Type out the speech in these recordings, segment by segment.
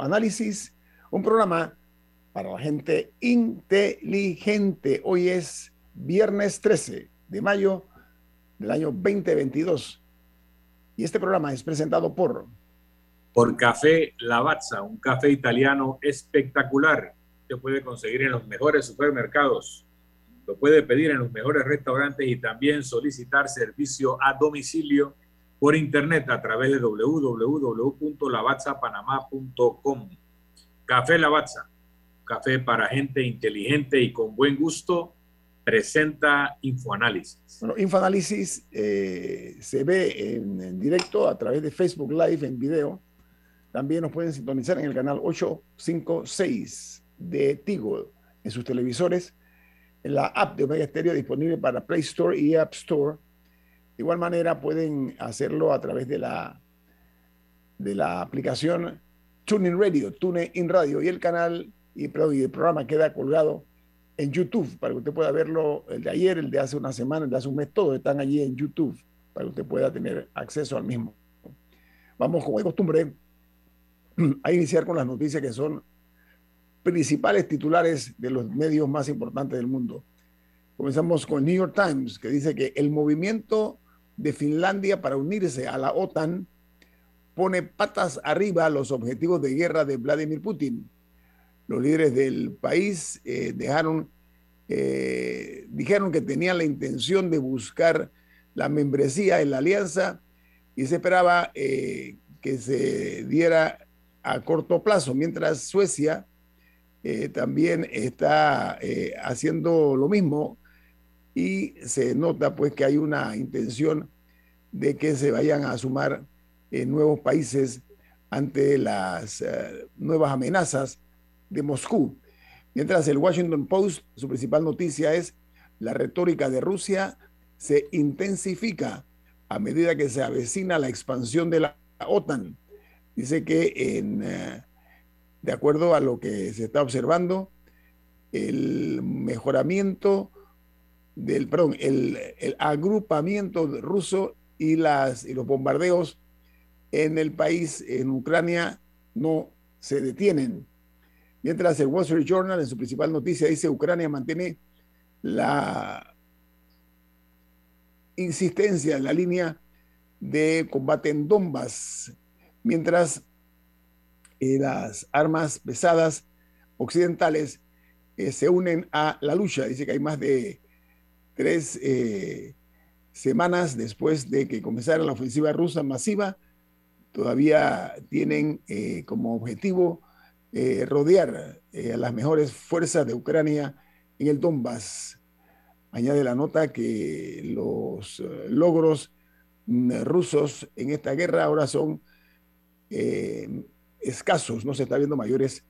Análisis, un programa para la gente inteligente. Hoy es viernes 13 de mayo del año 2022 y este programa es presentado por... Por Café Lavazza, un café italiano espectacular. Se puede conseguir en los mejores supermercados, lo puede pedir en los mejores restaurantes y también solicitar servicio a domicilio por internet a través de www.lavazzapanamá.com. Café Lavazza, café para gente inteligente y con buen gusto, presenta Infoanálisis. Bueno, Infoanálisis eh, se ve en, directo a través de Facebook Live en video. También nos pueden sintonizar en el canal 856 de Tigo en sus televisores, en la app de Omega Stereo disponible para Play Store y App Store de igual manera pueden hacerlo a través de la, de la aplicación TuneIn Radio, TuneIn Radio y el canal y, el programa queda colgado en YouTube para que usted pueda verlo el de ayer, el de hace una semana, el de hace un mes, todos están allí en YouTube para que usted pueda tener acceso al mismo. Vamos, como de costumbre, a iniciar con las noticias que son principales titulares de los medios más importantes del mundo. Comenzamos con el New York Times, que dice que el movimiento de Finlandia para unirse a la OTAN pone patas arriba los objetivos de guerra de Vladimir Putin. Los líderes del país eh, dejaron, eh, dijeron que tenían la intención de buscar la membresía en la alianza y se esperaba eh, que se diera a corto plazo, mientras Suecia también está haciendo lo mismo y se nota pues que hay una intención de que se vayan a sumar eh, nuevos países ante las eh, nuevas amenazas de Moscú. Mientras el Washington Post, su principal noticia es la retórica de Rusia se intensifica a medida que se avecina la expansión de la OTAN. Dice que en, eh, de acuerdo a lo que se está observando, el mejoramiento del, perdón, el, el agrupamiento ruso y, las, y los bombardeos en el país, en Ucrania, no se detienen. Mientras el Wall Street Journal, en su principal noticia, dice Ucrania mantiene la insistencia en la línea de combate en Donbass, mientras eh, las armas pesadas occidentales eh, se unen a la lucha. Dice que hay más de tres eh, semanas después de que comenzara la ofensiva rusa masiva, todavía tienen eh, como objetivo eh, rodear a las mejores fuerzas de Ucrania en el Donbass. Añade la nota que los logros mm, rusos en esta guerra ahora son escasos, no se está viendo mayores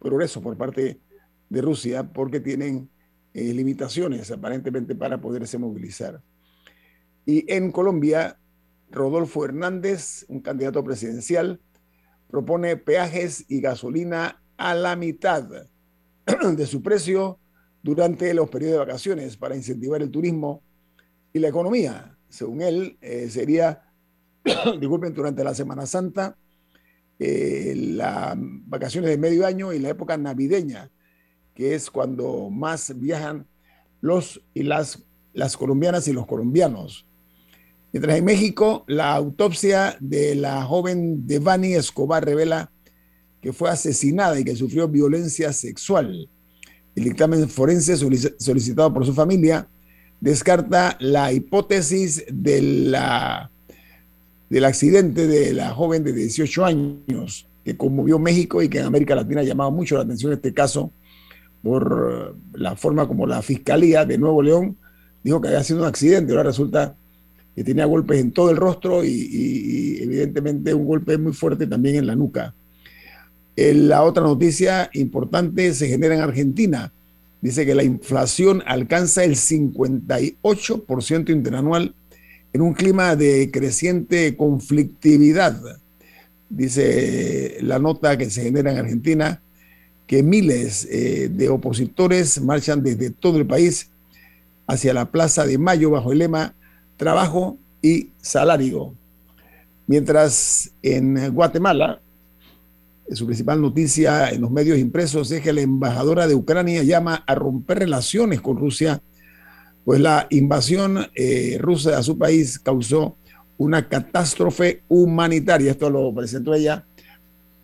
progresos por parte de Rusia porque tienen eh, limitaciones aparentemente para poderse movilizar. Y en Colombia, Rodolfo Hernández, un candidato presidencial, propone peajes y gasolina a la mitad de su precio durante los periodos de vacaciones para incentivar el turismo y la economía. Según él, eh, sería, disculpen, durante la Semana Santa, eh, las vacaciones de medio año y la época navideña, que es cuando más viajan los y las, las colombianas y los colombianos. Mientras en México, la autopsia de la joven Devani Escobar revela que fue asesinada y que sufrió violencia sexual. El dictamen forense solicitado por su familia descarta la hipótesis del accidente de la joven de 18 años que conmovió México y que en América Latina ha llamado mucho la atención este caso por la forma como la Fiscalía de Nuevo León dijo que había sido un accidente. Ahora resulta que tenía golpes en todo el rostro y, evidentemente un golpe muy fuerte también en la nuca. la otra noticia importante se genera en Argentina. Dice que la inflación alcanza el 58% interanual en un clima de creciente conflictividad dice la nota que se genera en Argentina, que miles eh, de opositores marchan desde todo el país hacia la Plaza de Mayo bajo el lema Trabajo y Salario. Mientras en Guatemala, su principal noticia en los medios impresos es que la embajadora de Ucrania llama a romper relaciones con Rusia, pues la invasión eh, rusa a su país causó una catástrofe humanitaria. Esto lo presentó ella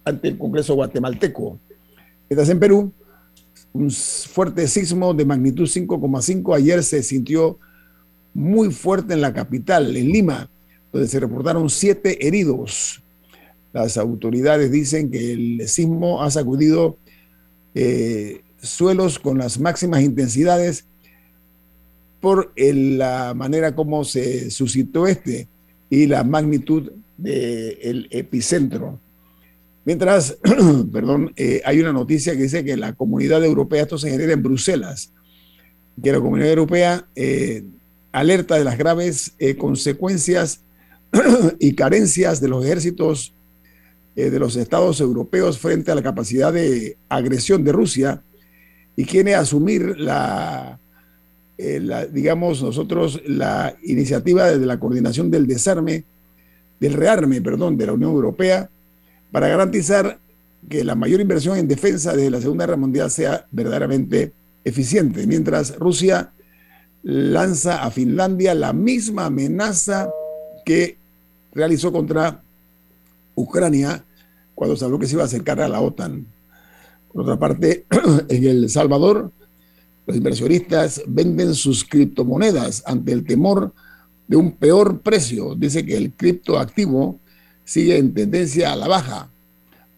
ante el Congreso guatemalteco. Mientras en Perú, un fuerte sismo de magnitud 5,5 ayer se sintió muy fuerte en la capital, en Lima, donde se reportaron siete heridos. Las autoridades dicen que el sismo ha sacudido eh, suelos con las máximas intensidades por la manera como se suscitó este y la magnitud del epicentro. Mientras, perdón, eh, hay una noticia que dice que la comunidad europea, esto se genera en Bruselas, que la comunidad europea eh, alerta de las graves eh, consecuencias y carencias de los ejércitos de los estados europeos frente a la capacidad de agresión de Rusia y quiere asumir la eh, digamos, nosotros la iniciativa de la coordinación del desarme, del rearme, perdón, de la Unión Europea, para garantizar que la mayor inversión en defensa desde la Segunda Guerra Mundial sea verdaderamente eficiente, mientras Rusia lanza a Finlandia la misma amenaza que realizó contra Ucrania cuando se que se iba a acercar a la OTAN. Por otra parte, en El Salvador, los inversionistas venden sus criptomonedas ante el temor de un peor precio. Dice que el criptoactivo sigue en tendencia a la baja.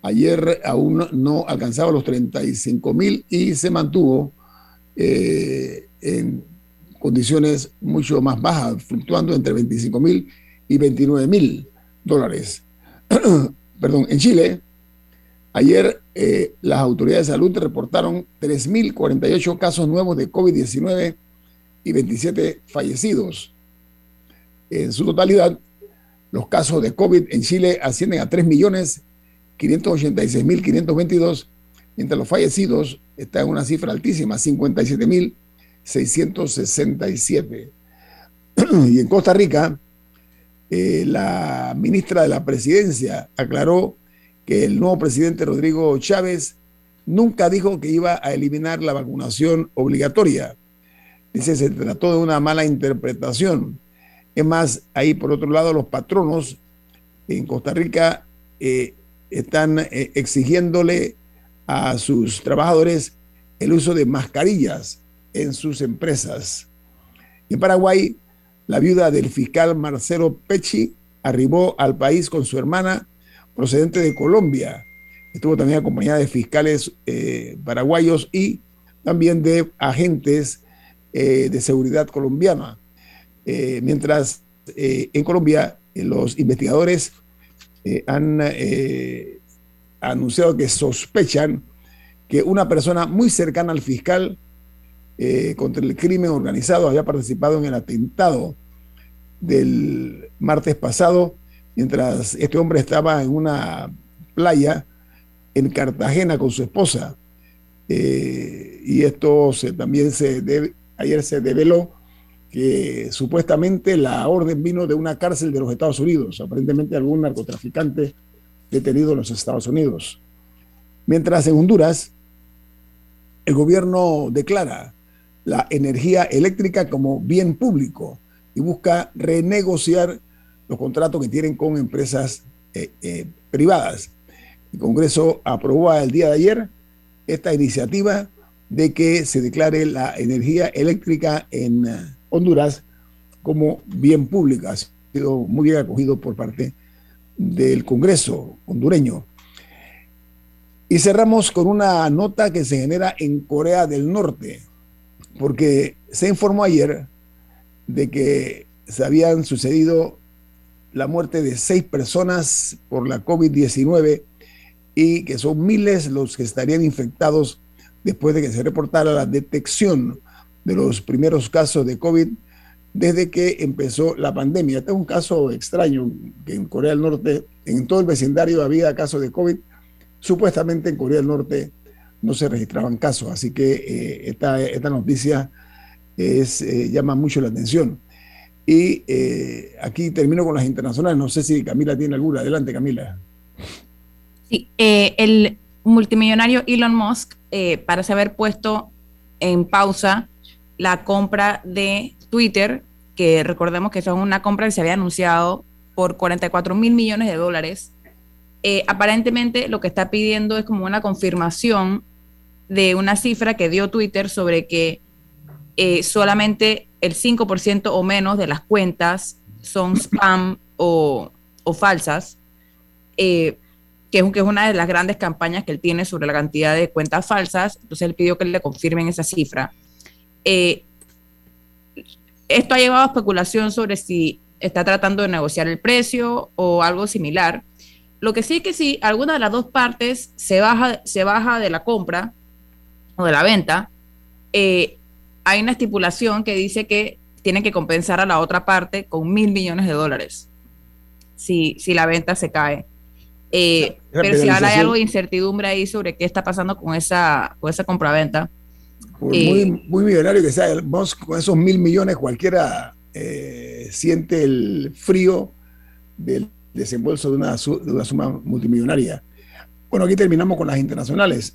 Ayer aún no alcanzaba los 35 mil y se mantuvo eh, en condiciones mucho más bajas, fluctuando entre 25 mil y 29 mil dólares. Perdón, en Chile, Ayer eh, las autoridades de salud reportaron 3.048 casos nuevos de COVID-19 y 27 fallecidos. En su totalidad, los casos de COVID en Chile ascienden a 3.586.522, mientras los fallecidos están en una cifra altísima, 57.667. y en Costa Rica, eh, la ministra de la Presidencia aclaró que el nuevo presidente Rodrigo Chávez nunca dijo que iba a eliminar la vacunación obligatoria. Dice, se trató de una mala interpretación. Es más, ahí por otro lado, los patronos en Costa Rica eh, están eh, exigiéndole a sus trabajadores el uso de mascarillas en sus empresas. En Paraguay, la viuda del fiscal Marcelo Pecci arribó al país con su hermana procedente de Colombia. Estuvo también acompañada de fiscales eh, paraguayos y también de agentes eh, de seguridad colombiana. Eh, mientras en Colombia los investigadores han anunciado que sospechan que una persona muy cercana al fiscal contra el crimen organizado había participado en el atentado del martes pasado mientras este hombre estaba en una playa en Cartagena con su esposa. Eh, y esto se, también se ayer se develó que supuestamente la orden vino de una cárcel de los Estados Unidos, aparentemente algún narcotraficante detenido en los Estados Unidos. Mientras en Honduras, el gobierno declara la energía eléctrica como bien público y busca renegociar los contratos que tienen con empresas eh, eh, privadas. El Congreso aprobó el día de ayer esta iniciativa de que se declare la energía eléctrica en eh, Honduras como bien pública. Ha sido muy bien acogido por parte del Congreso hondureño. Y cerramos con una nota que se genera en Corea del Norte, porque se informó ayer de que se habían sucedido la muerte de seis personas por la COVID-19 y que son miles los que estarían infectados después de que se reportara la detección de los primeros casos de COVID desde que empezó la pandemia. Este es un caso extraño, en Corea del Norte, en todo el vecindario había casos de COVID. Supuestamente en Corea del Norte no se registraban casos, así que eh, esta, esta, noticia eh, llama mucho la atención. Y eh, aquí termino con las internacionales. No sé si Camila tiene alguna. Adelante, Camila. Sí, el multimillonario Elon Musk parece haber puesto en pausa la compra de Twitter, que recordemos que es una compra que se había anunciado por 44 mil millones de dólares. Eh, aparentemente lo que está pidiendo es como una confirmación de una cifra que dio Twitter sobre que eh, solamente el 5% o menos de las cuentas son spam o, falsas, eh, que, es, que, es, una de las grandes campañas que él tiene sobre la cantidad de cuentas falsas. Entonces él pidió que le confirmen esa cifra. Eh, esto ha llevado a especulación sobre si está tratando de negociar el precio o algo similar. Lo que sí es que si alguna de las dos partes se baja, se baja de la compra o de la venta, eh, hay una estipulación que dice que tiene que compensar a la otra parte con mil millones de dólares si, si la venta se cae. Eh, pero si ahora hay algo de incertidumbre ahí sobre qué está pasando con esa, con esa compraventa, muy, muy millonario que sea con esos mil millones, cualquiera eh, siente el frío del desembolso de una, de una suma multimillonaria. Bueno, aquí terminamos con las internacionales.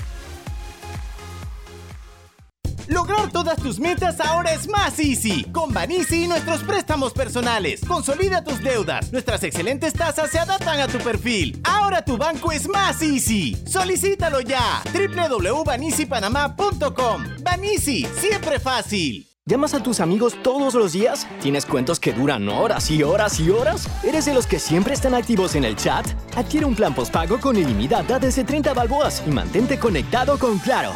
Lograr todas tus metas ahora es más easy. Con Banisi y nuestros préstamos personales. Consolida tus deudas. Nuestras excelentes tasas se adaptan a tu perfil. Ahora tu banco es más easy. Solicítalo ya. www.banisipanamá.com. Banisi, siempre fácil. ¿Llamas a tus amigos todos los días? ¿Tienes cuentos que duran horas y horas y horas? ¿Eres de los que siempre están activos en el chat? Adquiere un plan postpago con ilimitada desde 30 balboas y mantente conectado con Claro.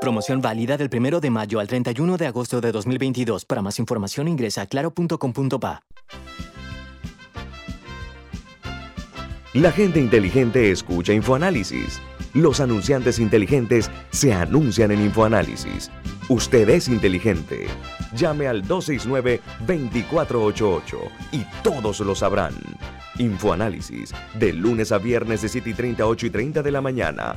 Promoción válida del 1 de mayo al 31 de agosto de 2022. Para más información ingresa a claro.com.pa. La gente inteligente escucha InfoAnálisis. Los anunciantes inteligentes se anuncian en InfoAnálisis. Usted es inteligente. Llame al 269-2488 y todos lo sabrán. Infoanálisis, de lunes a viernes de 7 y 30, 8 y 30 de la mañana,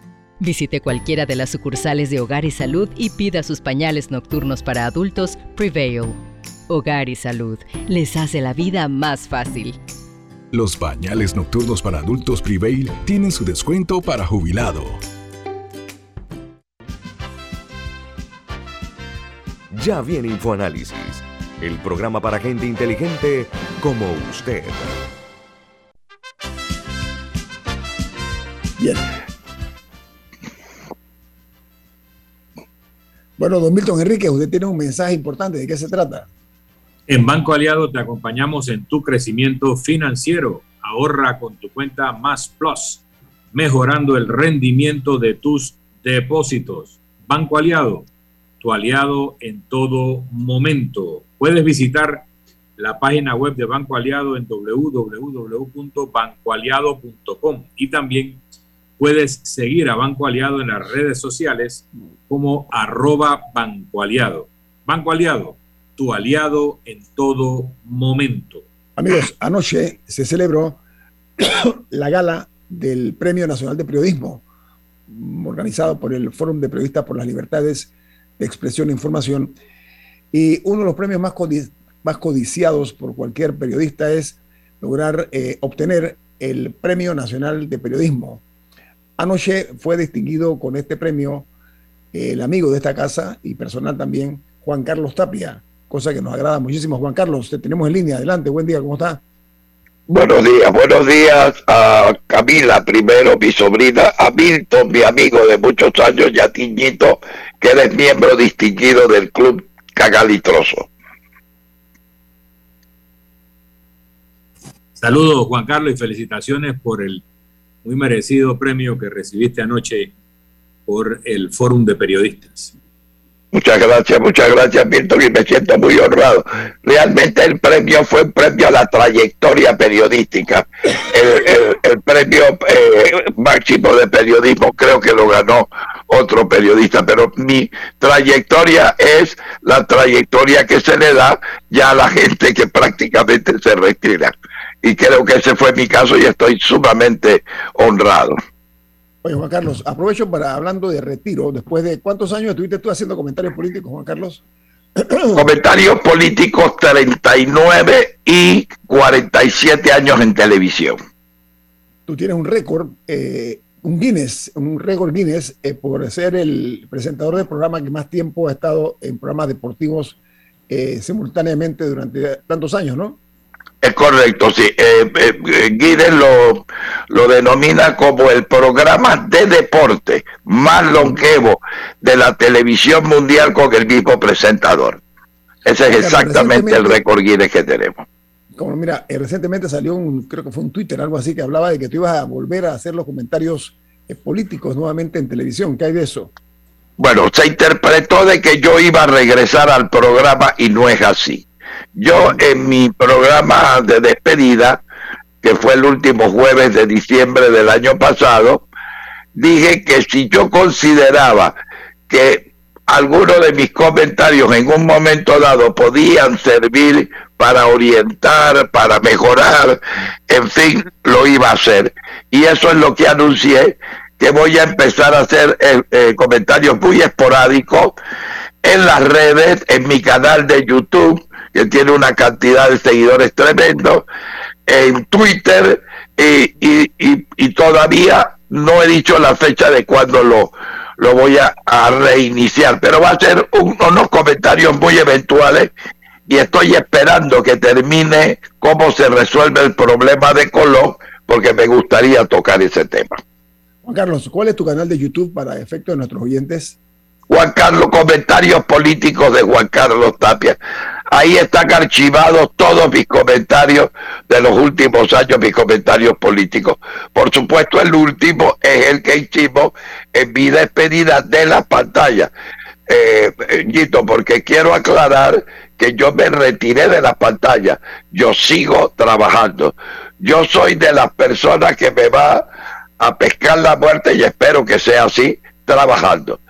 Visite cualquiera de las sucursales de Hogar y Salud y pida sus pañales nocturnos para adultos Prevail. Hogar y Salud les hace la vida más fácil. Los bañales nocturnos para adultos Prevail tienen su descuento para jubilado. Ya viene InfoAnálisis, el programa para gente inteligente como usted. Bien. Bueno, don Milton Enrique, usted tiene un mensaje importante. ¿De qué se trata? En Banco Aliado te acompañamos en tu crecimiento financiero. Ahorra con tu cuenta Más Plus, mejorando el rendimiento de tus depósitos. Banco Aliado, tu aliado en todo momento. Puedes visitar la página web de Banco Aliado en www.bancoaliado.com y también puedes seguir a Banco Aliado en las redes sociales como arroba Banco Aliado. Banco Aliado, tu aliado en todo momento. Amigos, anoche se celebró la gala del Premio Nacional de Periodismo, organizado por el Fórum de Periodistas por las Libertades de Expresión e Información. Y uno de los premios más, codiciados por cualquier periodista es lograr eh, obtener el Premio Nacional de Periodismo. Anoche fue distinguido con este premio el amigo de esta casa y personal también, Juan Carlos Tapia, cosa que nos agrada muchísimo. Juan Carlos, te tenemos en línea. Adelante, buen día, ¿cómo está? Buenos días, buenos días a Camila primero, mi sobrina, a Milton, mi amigo de muchos años, y a Tiñito, que eres miembro distinguido del Club Cagalitroso. Saludos, Juan Carlos, y felicitaciones por el muy merecido premio que recibiste anoche por el Fórum de Periodistas. Muchas gracias, muchas gracias, Milton, y me siento muy honrado. Realmente el premio fue un premio a la trayectoria periodística. El, premio eh, máximo de periodismo creo que lo ganó otro periodista, pero mi trayectoria es la trayectoria que se le da ya a la gente que prácticamente se retira. Y creo que ese fue mi caso y estoy sumamente honrado. Oye, Juan Carlos, aprovecho para hablando de retiro. Después de cuántos años estuviste tú haciendo comentarios políticos, Juan Carlos? comentarios políticos 39 y 47 años en televisión. Tú tienes un récord, eh, un Guinness, un récord Guinness eh, por ser el presentador del programa que más tiempo ha estado en programas deportivos eh, simultáneamente durante tantos años, ¿no? Es correcto, sí. Eh, eh, lo, lo denomina como el programa de deporte más longevo de la televisión mundial con el mismo presentador. Ese es exactamente el récord Guinness que tenemos. Como mira, eh, recientemente salió un, creo que fue un Twitter, algo así, que hablaba de que tú ibas a volver a hacer los comentarios eh, políticos nuevamente en televisión. ¿Qué hay de eso? Bueno, se interpretó de que yo iba a regresar al programa y no es así. Yo en mi programa de despedida, que fue el último jueves de diciembre del año pasado, dije que si yo consideraba que algunos de mis comentarios en un momento dado podían servir para orientar, para mejorar, en fin, lo iba a hacer. Y eso es lo que anuncié, que voy a empezar a hacer eh, eh, comentarios muy esporádicos en las redes, en mi canal de YouTube, que tiene una cantidad de seguidores tremendo, en Twitter y, todavía no he dicho la fecha de cuándo lo, lo voy a, reiniciar, pero va a ser unos comentarios muy eventuales y estoy esperando que termine cómo se resuelve el problema de Colón, porque me gustaría tocar ese tema. Juan Carlos, ¿cuál es tu canal de YouTube para efecto de nuestros oyentes? Juan Carlos, comentarios políticos de Juan Carlos Tapia. Ahí están archivados todos mis comentarios de los últimos años, mis comentarios políticos. Por supuesto, el último es el que hicimos en mi despedida de la pantalla. Eh, porque quiero aclarar que yo me retiré de la pantalla. Yo sigo trabajando. Yo soy de las personas que me va a pescar la muerte y espero que sea así, trabajando.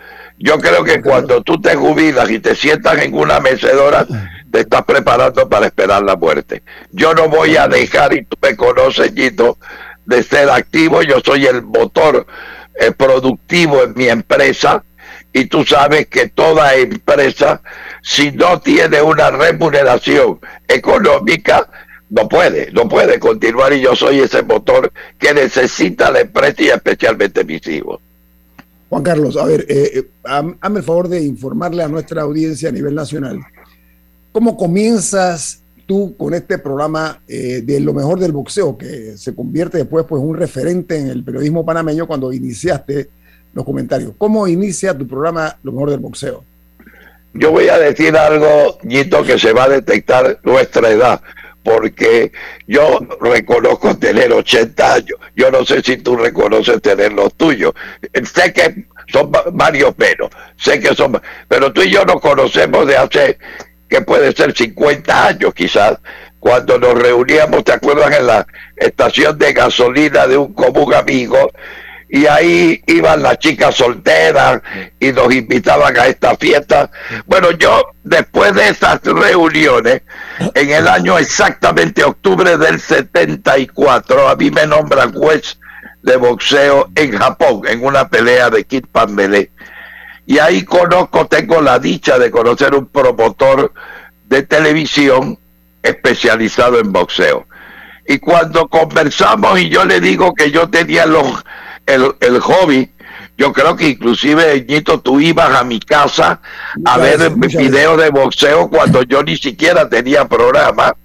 Yo creo que cuando tú te jubilas y te sientas en una mecedora, te estás preparando para esperar la muerte. Yo no voy a dejar, y tú me conoces, Gito, de ser activo. Yo soy el motor eh, productivo en mi empresa. Y tú sabes que toda empresa, si no tiene una remuneración económica, no puede, no puede continuar. Y yo soy ese motor que necesita la empresa y especialmente mis hijos. Juan Carlos, a ver, eh, eh hazme el favor de informarle a nuestra audiencia a nivel nacional. ¿Cómo comienzas tú con este programa eh, de lo mejor del boxeo, que se convierte después pues, un referente en el periodismo panameño cuando iniciaste los comentarios? ¿Cómo inicia tu programa Lo mejor del boxeo? Yo voy a decir algo, Gito, que se va a detectar nuestra edad porque yo reconozco tener 80 años. Yo no sé si tú reconoces tener los tuyos. Sé que son varios menos. Sé que son, pero tú y yo nos conocemos de hace, que puede ser 50 años quizás, cuando nos reuníamos, ¿te acuerdas? En la estación de gasolina de un común amigo y ahí iban las chicas solteras y nos invitaban a esta fiesta. Bueno, yo después de esas reuniones, en el año exactamente octubre del 74, a mí me nombran juez de boxeo en Japón, en una pelea de Kid Pambelé. Y ahí conozco, tengo la dicha de conocer un promotor de televisión especializado en boxeo. Y cuando conversamos y yo le digo que yo tenía los el, hobby. Yo creo que inclusive, Ñito, tú ibas a mi casa a ver videos de boxeo cuando yo ni siquiera tenía programa.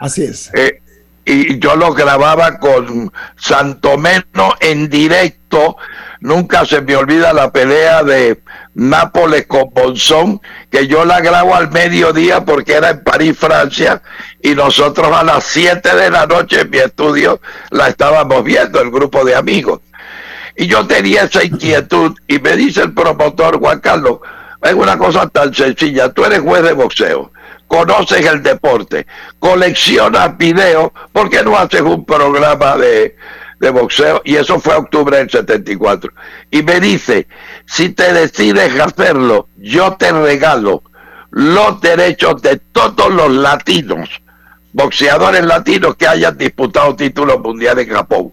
Así es. Eh, y yo lo grababa con Santomeno en directo. Nunca se me olvida la pelea de Nápoles con Bonzón, que yo la grabo al mediodía porque era en París, Francia, y nosotros a las 7 de la noche en mi estudio la estábamos viendo, el grupo de amigos. Y yo tenía esa inquietud y me dice el promotor Juan Carlos, es una cosa tan sencilla, tú eres juez de boxeo, conoces el deporte, coleccionas videos, ¿por qué no haces un programa de, de boxeo? Y eso fue octubre del 74. Y me dice, si te decides hacerlo, yo te regalo los derechos de todos los latinos boxeadores latinos que hayan disputado títulos mundiales en Japón.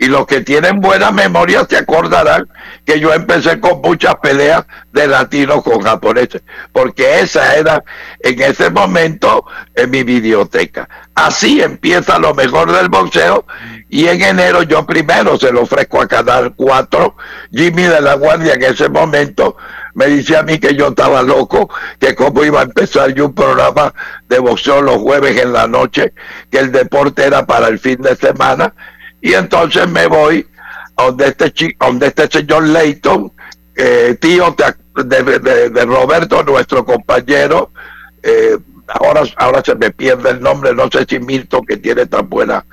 Y los que tienen buena memoria se acordarán que yo empecé con muchas peleas de latinos con japoneses, porque esa era en ese momento en mi biblioteca. Así empieza lo mejor del boxeo y en enero yo primero se lo ofrezco a Canal 4, Jimmy de la Guardia en ese momento me dice a mí que yo estaba loco, que cómo iba a empezar yo un programa de boxeo los jueves en la noche, que el deporte era para el fin de semana, y entonces me voy a donde este, donde este señor Leighton, eh, tío de, Roberto, nuestro compañero, eh, ahora, ahora se me pierde el nombre, no sé si Milton, que tiene tan buena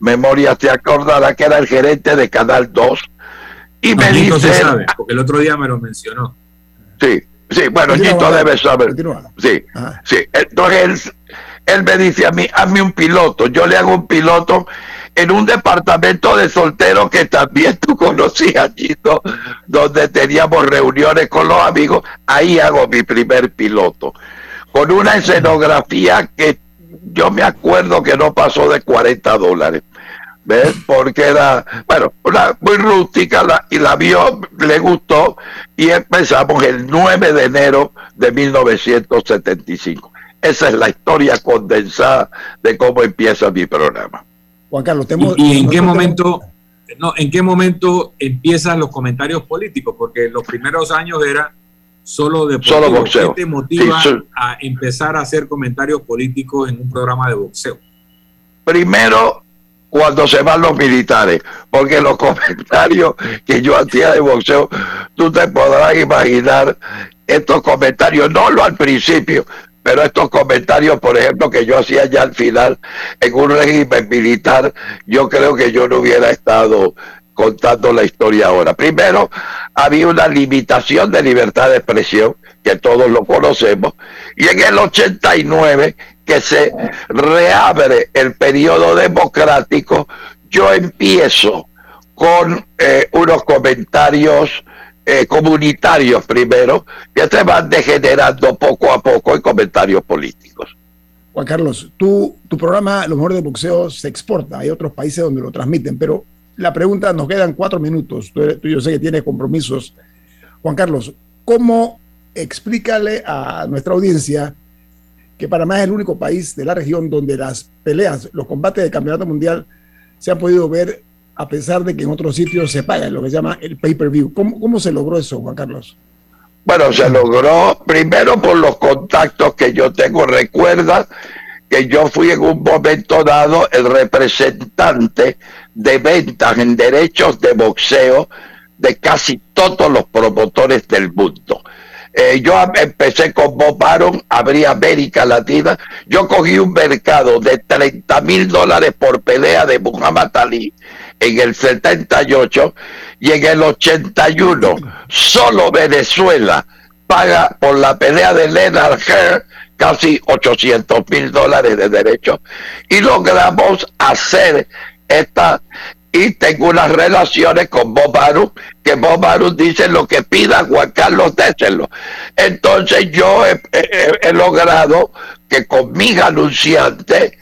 memoria, se acordará que era el gerente de Canal 2. Y me dice... sabe, porque el otro día me lo mencionó. Sí, sí, bueno, Nito debe saber. Sí, sí. Entonces él, me dice a mí, hazme un piloto. Yo le hago un piloto en un departamento de solteros que también tú conocías, Nito, donde teníamos reuniones con los amigos. Ahí hago mi primer piloto. Con una escenografía que yo me acuerdo que no pasó de 40 dólares. ¿ves? Porque era, bueno, una, muy rústica y la vio, le gustó y empezamos el 9 de enero de 1975. Esa es la historia condensada de cómo empieza mi programa. Juan Carlos, ¿Y, en qué momento, no, en qué momento empiezan los comentarios políticos? Porque los primeros años era solo de solo boxeo. ¿Qué te motiva a empezar a hacer comentarios políticos en un programa de boxeo? Primero, cuando se van los militares, porque los comentarios que yo hacía de boxeo, tú te podrás imaginar estos comentarios, no lo al principio, pero estos comentarios, por ejemplo, que yo hacía ya al final en un régimen militar, yo creo que yo no hubiera estado contando la historia ahora. Primero, había una limitación de libertad de expresión, que todos lo conocemos, y en el 89 que se reabre el periodo democrático, yo empiezo con eh, unos comentarios eh, comunitarios primero, que se van degenerando poco a poco en comentarios políticos. Juan Carlos, tu programa Lo mejor de boxeo se exporta, hay otros países donde lo transmiten, pero la pregunta, nos quedan cuatro minutos, tú, tú yo sé que tienes compromisos. Juan Carlos, ¿cómo explícale a nuestra audiencia que Panamá es el único país de la región donde las peleas, los combates del campeonato mundial se han podido ver a pesar de que en otros sitios se paga, lo que se llama el pay-per-view. ¿Cómo, ¿Cómo se logró eso, Juan Carlos? Bueno, se logró primero por los contactos que yo tengo. Recuerda que yo fui en un momento dado el representante de ventas en derechos de boxeo de casi todos los promotores del mundo. Eh, yo empecé con Bob Baron, abrí América Latina. Yo cogí un mercado de 30 mil dólares por pelea de Muhammad Ali en el 78 y en el 81 solo Venezuela paga por la pelea de Leonard Herr casi 800 mil dólares de derechos y logramos hacer esta y tengo unas relaciones con Bob Baruch, que Bob Baruch dice lo que pida Juan Carlos déselo. Entonces yo he, logrado que con mis anunciantes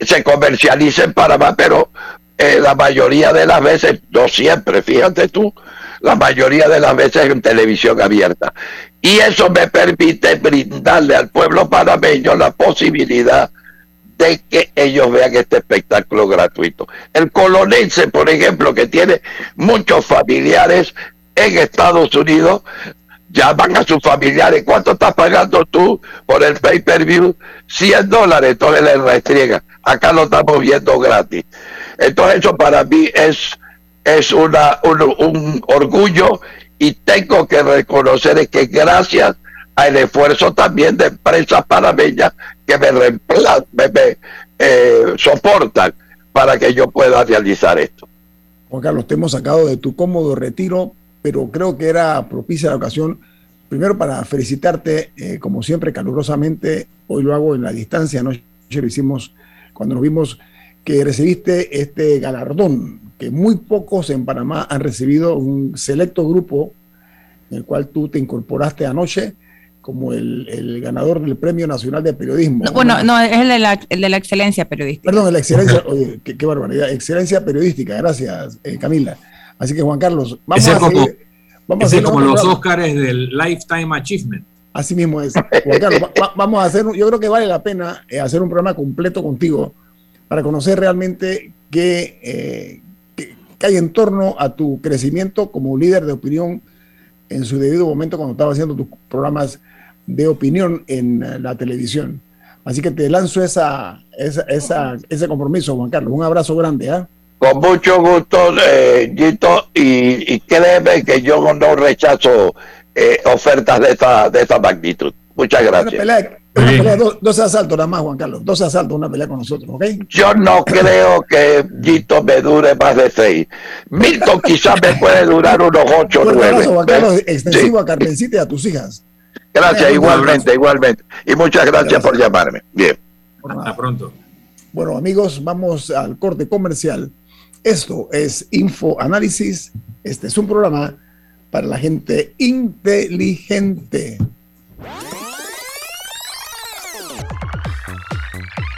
se comercialice en Panamá, pero eh, la mayoría de las veces, no siempre, fíjate tú, la mayoría de las veces en televisión abierta. Y eso me permite brindarle al pueblo panameño la posibilidad de que ellos vean este espectáculo gratuito. El colonense, por ejemplo, que tiene muchos familiares en Estados Unidos, llaman a sus familiares, ¿cuánto estás pagando tú por el pay-per-view? 100 dólares, entonces le restriega. Acá lo estamos viendo gratis. Entonces eso para mí es, es una, un, un orgullo y tengo que reconocer que gracias al esfuerzo también de empresas panameñas que me, me, eh, soportan para que yo pueda realizar esto. Juan Carlos, te hemos sacado de tu cómodo retiro, pero creo que era propicia la ocasión, primero para felicitarte, eh, como siempre, calurosamente, hoy lo hago en la distancia, anoche lo hicimos cuando nos vimos que recibiste este galardón, que muy pocos en Panamá han recibido, un selecto grupo en el cual tú te incorporaste anoche como el, ganador del Premio Nacional de Periodismo. bueno, no, es el de, la, el de la excelencia periodística. Perdón, la excelencia, oye, qué, barbaridad, excelencia periodística, gracias eh, Camila. Así que Juan Carlos, vamos a como, vamos a como los Óscares del Lifetime Achievement. Así mismo es. Juan Carlos, vamos a hacer, yo creo que vale la pena eh, hacer un programa completo contigo para conocer realmente qué, eh, qué hay en torno a tu crecimiento como líder de opinión en su debido momento cuando estaba haciendo tus programas de opinión en eh, la televisión. Así que te lanzo esa, esa, ese compromiso, Juan Carlos. Un abrazo grande. ¿ah? Con mucho gusto, eh, Gito, y, y, créeme que yo no rechazo eh, ofertas de esta, de esta magnitud. Muchas gracias. Una pelea, dos, asaltos nada más, Juan Carlos. Dos asaltos, una pelea con nosotros, ¿ok? Yo no creo que Gito me dure más de seis. Milton quizás me puede durar unos ocho o nueve. Abrazo, Juan Carlos, extensivo a Carmencita y a tus hijas. Gracias, igualmente, igualmente. Y muchas gracias, por llamarme. Bien. Hasta pronto. Bueno, amigos, vamos al corte comercial. Esto es Info Análisis. Este es un programa para la gente inteligente.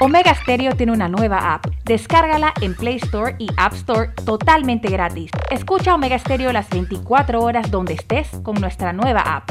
Omega Stereo tiene una nueva app. Descárgala en Play Store y App Store totalmente gratis. Escucha Omega Stereo las 24 horas donde estés con nuestra nueva app.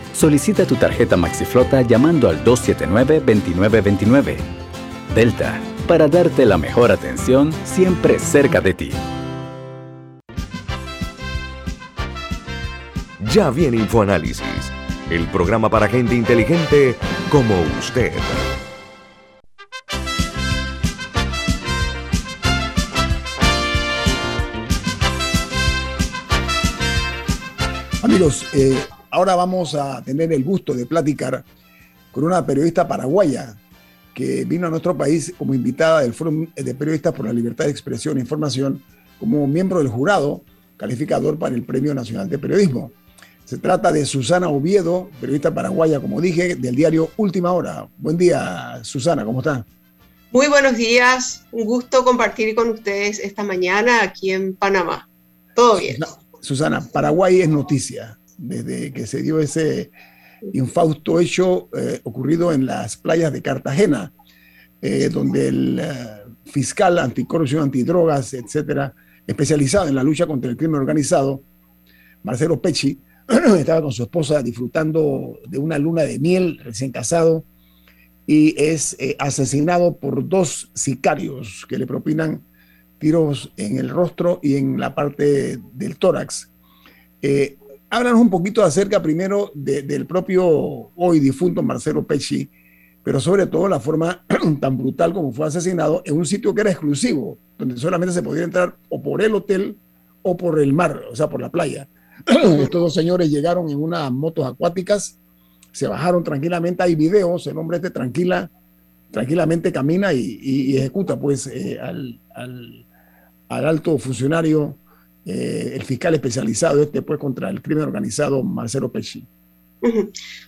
Solicita tu tarjeta MaxiFlota llamando al 279-2929. Delta, para darte la mejor atención siempre cerca de ti. Ya viene InfoAnálisis, el programa para gente inteligente como usted. Amigos, eh, ahora vamos a tener el gusto de platicar con una periodista paraguaya que vino a nuestro país como invitada del Foro de Periodistas por la Libertad de Expresión e Información como miembro del jurado calificador para el Premio Nacional de Periodismo. Se trata de Susana Oviedo, periodista paraguaya, como dije, del diario Última Hora. Buen día, Susana, ¿cómo está? Muy buenos días, un gusto compartir con ustedes esta mañana aquí en Panamá. Todo bien. Susana, Paraguay es noticia desde que se dio ese infausto hecho eh, ocurrido en las playas de Cartagena, eh, donde el eh, fiscal anticorrupción, antidrogas, etcétera, especializado en la lucha contra el crimen organizado, Marcelo Pecci, estaba con su esposa disfrutando de una luna de miel, recién casado, y es asesinado por dos sicarios que le propinan tiros en el rostro y en la parte del tórax. Eh, háblanos un poquito acerca primero del propio hoy difunto Marcelo Pecci, pero sobre todo la forma tan brutal como fue asesinado en un sitio que era exclusivo, donde solamente se podía entrar o por el hotel o por el mar, o sea, por la playa. Estos dos señores llegaron en unas motos acuáticas, se bajaron tranquilamente, hay videos, el hombre este tranquila, tranquilamente camina y, ejecuta pues eh, al, al alto funcionario, eh, el fiscal especializado este pues contra el crimen organizado, Marcelo Pesci.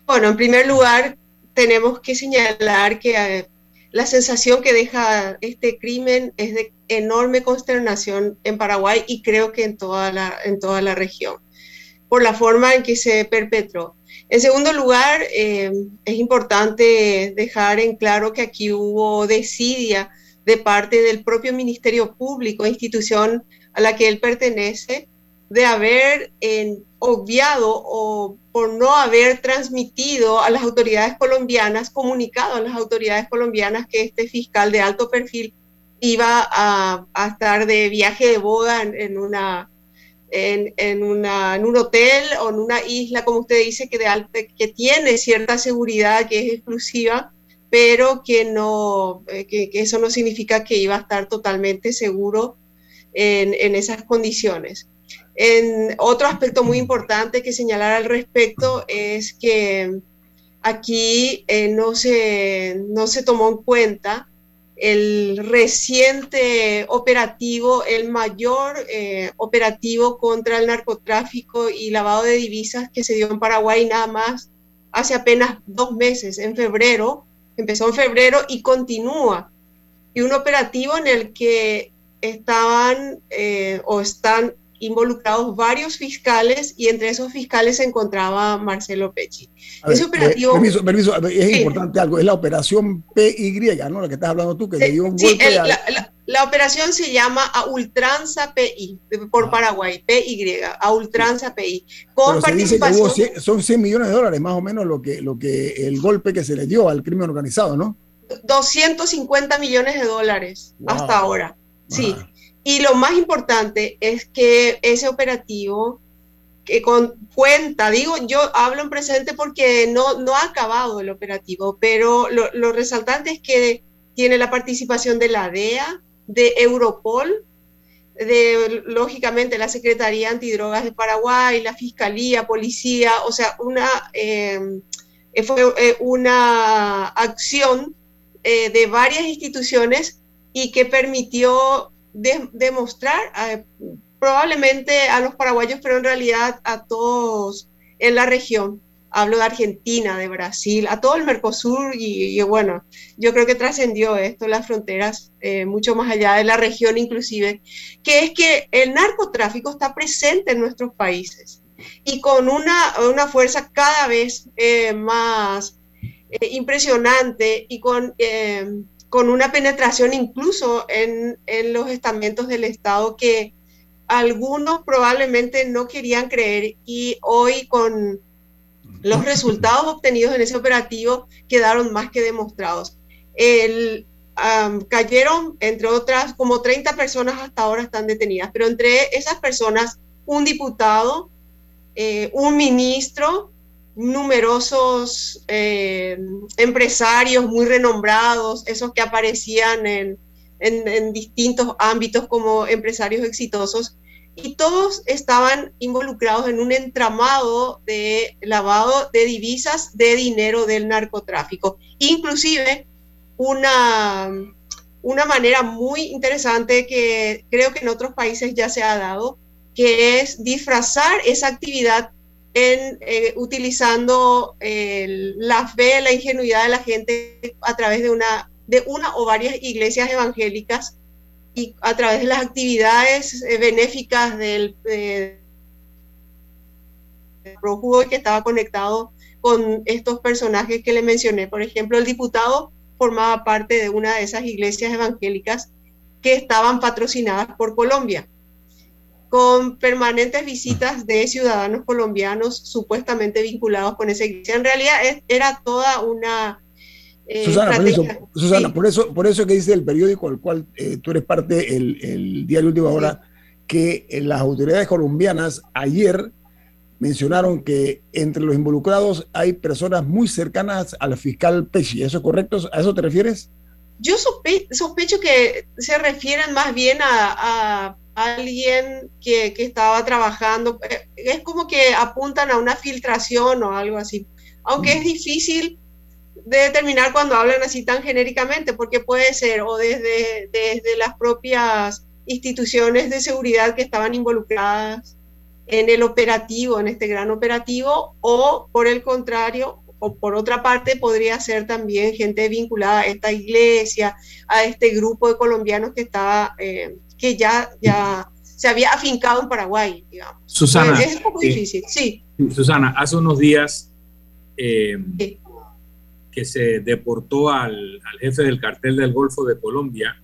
Bueno, en primer lugar, tenemos que señalar que eh, la sensación que deja este crimen es de enorme consternación en Paraguay y creo que en toda la, en toda la región, por la forma en que se perpetró. En segundo lugar, eh, es importante dejar en claro que aquí hubo desidia de parte del propio Ministerio Público, institución a la que él pertenece, de haber obviado o por no haber transmitido a las autoridades colombianas, comunicado a las autoridades colombianas que este fiscal de alto perfil iba a, estar de viaje de boda en, una, en, un hotel o en una isla, como usted dice, que, de que tiene cierta seguridad, que es exclusiva pero que, no, eh, que, eso no significa que iba a estar totalmente seguro en, en esas condiciones. En otro aspecto muy importante que señalar al respecto es que aquí eh, no, se, no se tomó en cuenta el reciente operativo, el mayor eh, operativo contra el narcotráfico y lavado de divisas que se dio en Paraguay nada más hace apenas dos meses, en febrero, empezó en febrero y continúa. Y un operativo en el que estaban eh, o están involucrados varios fiscales y entre esos fiscales se encontraba Marcelo Pecci. Ese eh, operativo... permiso, permiso, es importante algo, es la operación PY, ¿no? La que estás hablando tú, que le dio un golpe la, la, operación se llama a Ultranza PI, por ah. Paraguay, PY, a Ultranza PI. Con participación... son 100 millones de dólares más o menos lo que, lo que el golpe que se le dio al crimen organizado, ¿no? 250 millones de dólares hasta ahora, sí. Y lo más importante es que ese operativo que con cuenta, digo, yo hablo en presente porque no, no ha acabado el operativo, pero lo, lo resaltante es que tiene la participación de la DEA, de Europol, de lógicamente la Secretaría Antidrogas de Paraguay, la Fiscalía, Policía, o sea, una, eh, fue una acción eh, de varias instituciones y que permitió demostrar probablemente a los paraguayos, pero en realidad a todos en la región, hablo de Argentina, de Brasil, a todo el Mercosur y, bueno, yo creo que trascendió esto, las fronteras, eh, mucho más allá de la región inclusive, que es que el narcotráfico está presente en nuestros países y con una, una fuerza cada vez eh, más eh, impresionante y con, con una penetración incluso en, en los estamentos del Estado que algunos probablemente no querían creer y hoy con los resultados obtenidos en ese operativo quedaron más que demostrados. El, cayeron, entre otras, como 30 personas hasta ahora están detenidas, pero entre esas personas, un diputado, eh, un ministro, numerosos eh, empresarios muy renombrados, esos que aparecían en, en distintos ámbitos como empresarios exitosos, y todos estaban involucrados en un entramado de lavado de divisas de dinero del narcotráfico. Inclusive una, una manera muy interesante que creo que en otros países ya se ha dado, que es disfrazar esa actividad en, eh, utilizando la fe, la ingenuidad de la gente a través de una, de una o varias iglesias evangélicas y a través de las actividades eh, benéficas del eh, que estaba conectado con estos personajes que le mencioné. Por ejemplo, el diputado formaba parte de una de esas iglesias evangélicas que estaban patrocinadas por Colombia, con permanentes visitas de ciudadanos colombianos supuestamente vinculados con esa iglesia. En realidad era toda una eh, Susana, por eso, Susana por eso, por eso que dice el periódico al cual eh, tú eres parte, el, el diario Última Hora, que eh, las autoridades colombianas ayer mencionaron que entre los involucrados hay personas muy cercanas al fiscal Pesci. ¿Eso es correcto? ¿A eso te refieres? Yo sospecho que se refieren más bien a, alguien que, que, estaba trabajando. Es como que apuntan a una filtración o algo así. Aunque es difícil de determinar cuando hablan así tan genéricamente, porque puede ser o desde, desde las propias instituciones de seguridad que estaban involucradas en el operativo, en este gran operativo, o por el contrario, o por otra parte, podría ser también gente vinculada a esta iglesia, a este grupo de colombianos que estaba, eh, que ya, ya se había afincado en Paraguay, digamos. Susana. es un poco difícil, sí. Susana, hace unos días eh, que se deportó al, jefe del cartel del Golfo de Colombia,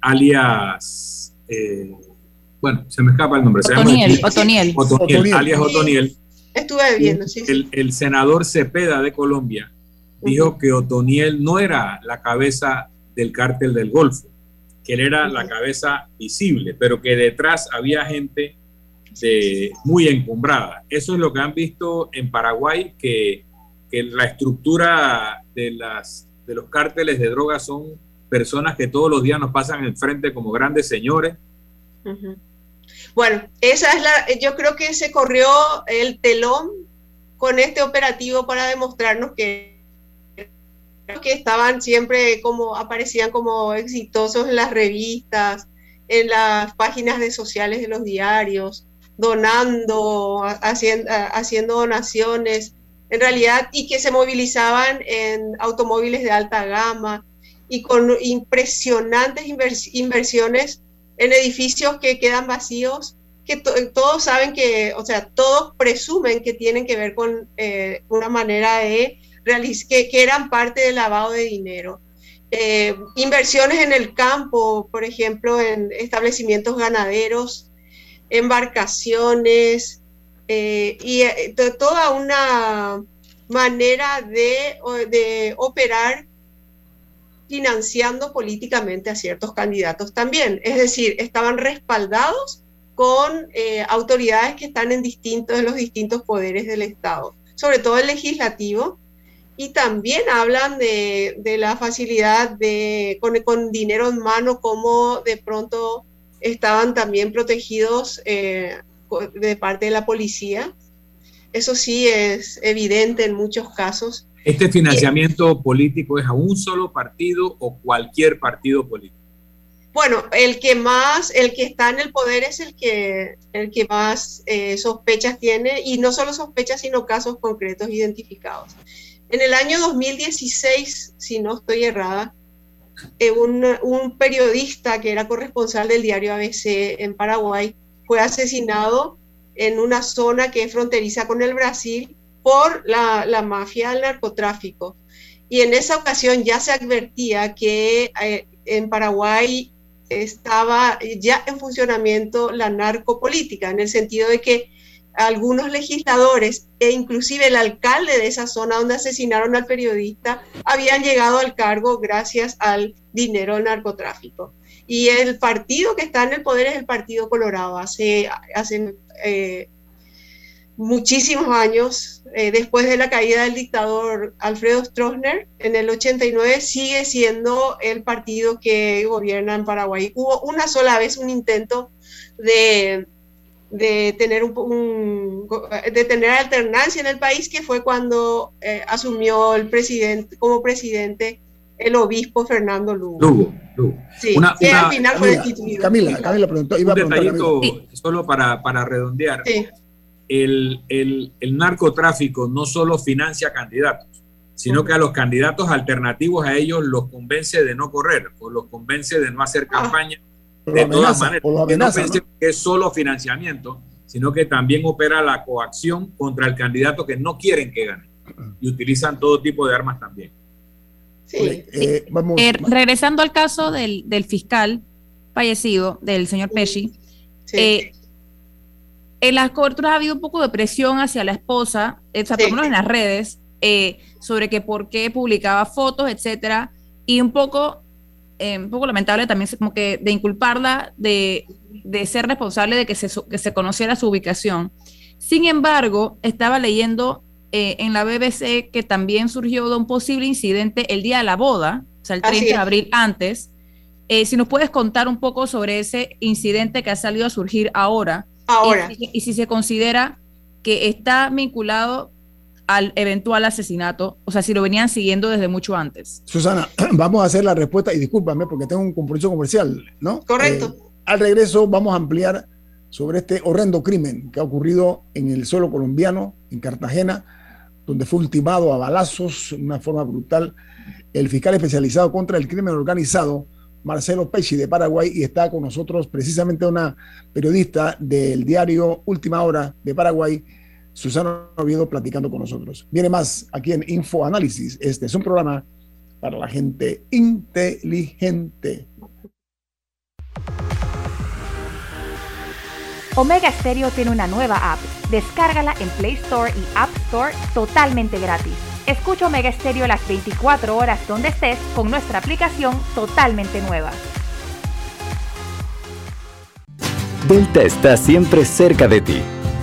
alias, eh, bueno, se me escapa el nombre. Otoniel, Otoniel. Otoniel, alias Otoniel. Estuve viendo, sí. El, senador Cepeda de Colombia dijo que Otoniel no era la cabeza del cártel del Golfo, que él era la cabeza visible, pero que detrás había gente de, muy encumbrada. Eso es lo que han visto en Paraguay, que que la estructura de, las, de los cárteles de drogas son personas que todos los días nos pasan enfrente como grandes señores. Bueno, esa es la, yo creo que se corrió el telón con este operativo para demostrarnos que, que estaban siempre como, aparecían como exitosos en las revistas, en las páginas de sociales de los diarios, donando, haciendo, haciendo donaciones en realidad, y que se movilizaban en automóviles de alta gama y con impresionantes inversiones en edificios que quedan vacíos, que todos saben que, o sea, todos presumen que tienen que ver con eh, una manera de que, que, eran parte del lavado de dinero. Eh, inversiones en el campo, por ejemplo, en establecimientos ganaderos, embarcaciones, eh, y eh, toda una manera de, de, operar financiando políticamente a ciertos candidatos también. Es decir, estaban respaldados con autoridades que están en distintos, en los distintos poderes del Estado, sobre todo el legislativo, y también hablan de, de la facilidad de, con, con, dinero en mano, como de pronto estaban también protegidos de parte de la policía. Eso sí es evidente en muchos casos. ¿Este financiamiento político es a un solo partido o cualquier partido político? bueno, el que más, el que está en el poder es el que, el que más eh, sospechas tiene, y no solo sospechas, sino casos concretos identificados. En el año 2016, si no estoy errada, eh, un, periodista que era corresponsal del diario ABC en Paraguay fue asesinado en una zona que es fronteriza con el Brasil por la, la mafia del narcotráfico. Y en esa ocasión ya se advertía que eh, en Paraguay estaba ya en funcionamiento la narcopolítica, en el sentido de que algunos legisladores e inclusive el alcalde de esa zona donde asesinaron al periodista habían llegado al cargo gracias al dinero del narcotráfico. Y el partido que está en el poder es el Partido Colorado. Hace, hace eh, muchísimos años, eh, después de la caída del dictador Alfredo Stroessner, en el 89 sigue siendo el partido que gobierna en Paraguay. Hubo una sola vez un intento de, de tener, un, de tener alternancia en el país, que fue cuando eh, asumió el presidente, como presidente el obispo Fernando Lugo. Lugo, Lugo. Sí, que al final fue destituido. Camila, Camila preguntó, iba un a detallito solo para, para redondear. Sí el, el, el, narcotráfico no solo financia candidatos, sino que a los candidatos alternativos a ellos los convence de no correr o los convence de no hacer Ah, campaña. De todas maneras, que no pensemos que es solo financiamiento, sino que también opera la coacción contra el candidato que no quieren que gane y utilizan todo tipo de armas también. Sí. Eh, vamos, Eh, regresando al caso del, del fiscal fallecido, del señor Pesci, eh, en las coberturas ha habido un poco de presión hacia la esposa, eh, o sea, por lo menos en las redes, eh, sobre que por qué publicaba fotos, etcétera, y un poco, eh, un poco lamentable también como que de inculparla de, de ser responsable de que se, que se conociera su ubicación. Sin embargo, estaba leyendo eh, en la BBC que también surgió de un posible incidente el día de la boda, o sea, el Así 30 de abril antes. Eh, si nos puedes contar un poco sobre ese incidente que ha salido a surgir ahora. Ahora. Y si se considera que está vinculado al eventual asesinato, o sea, si lo venían siguiendo desde mucho antes. Susana, vamos a hacer la respuesta y discúlpame porque tengo un compromiso comercial, ¿no? Correcto. Eh, al regreso vamos a ampliar sobre este horrendo crimen que ha ocurrido en el suelo colombiano, en Cartagena, donde fue ultimado a balazos, de una forma brutal, el fiscal especializado contra el crimen organizado, Marcelo Pesci de Paraguay, y está con nosotros precisamente una periodista del diario Última Hora de Paraguay, Susana Oviedo, platicando con nosotros. Viene más aquí en Info Análisis. Este es un programa para la gente inteligente. Omega Stereo tiene una nueva app. Descárgala en Play Store y App Store totalmente gratis. Escucha Omega Stereo las 24 horas donde estés con nuestra aplicación totalmente nueva. Delta está siempre cerca de ti,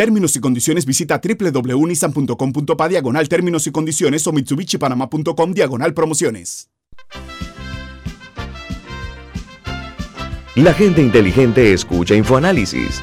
Términos y condiciones visita www.nissan.com.pa diagonal términos y condiciones o mitsubishipanama.com diagonal promociones. La gente inteligente escucha InfoAnálisis.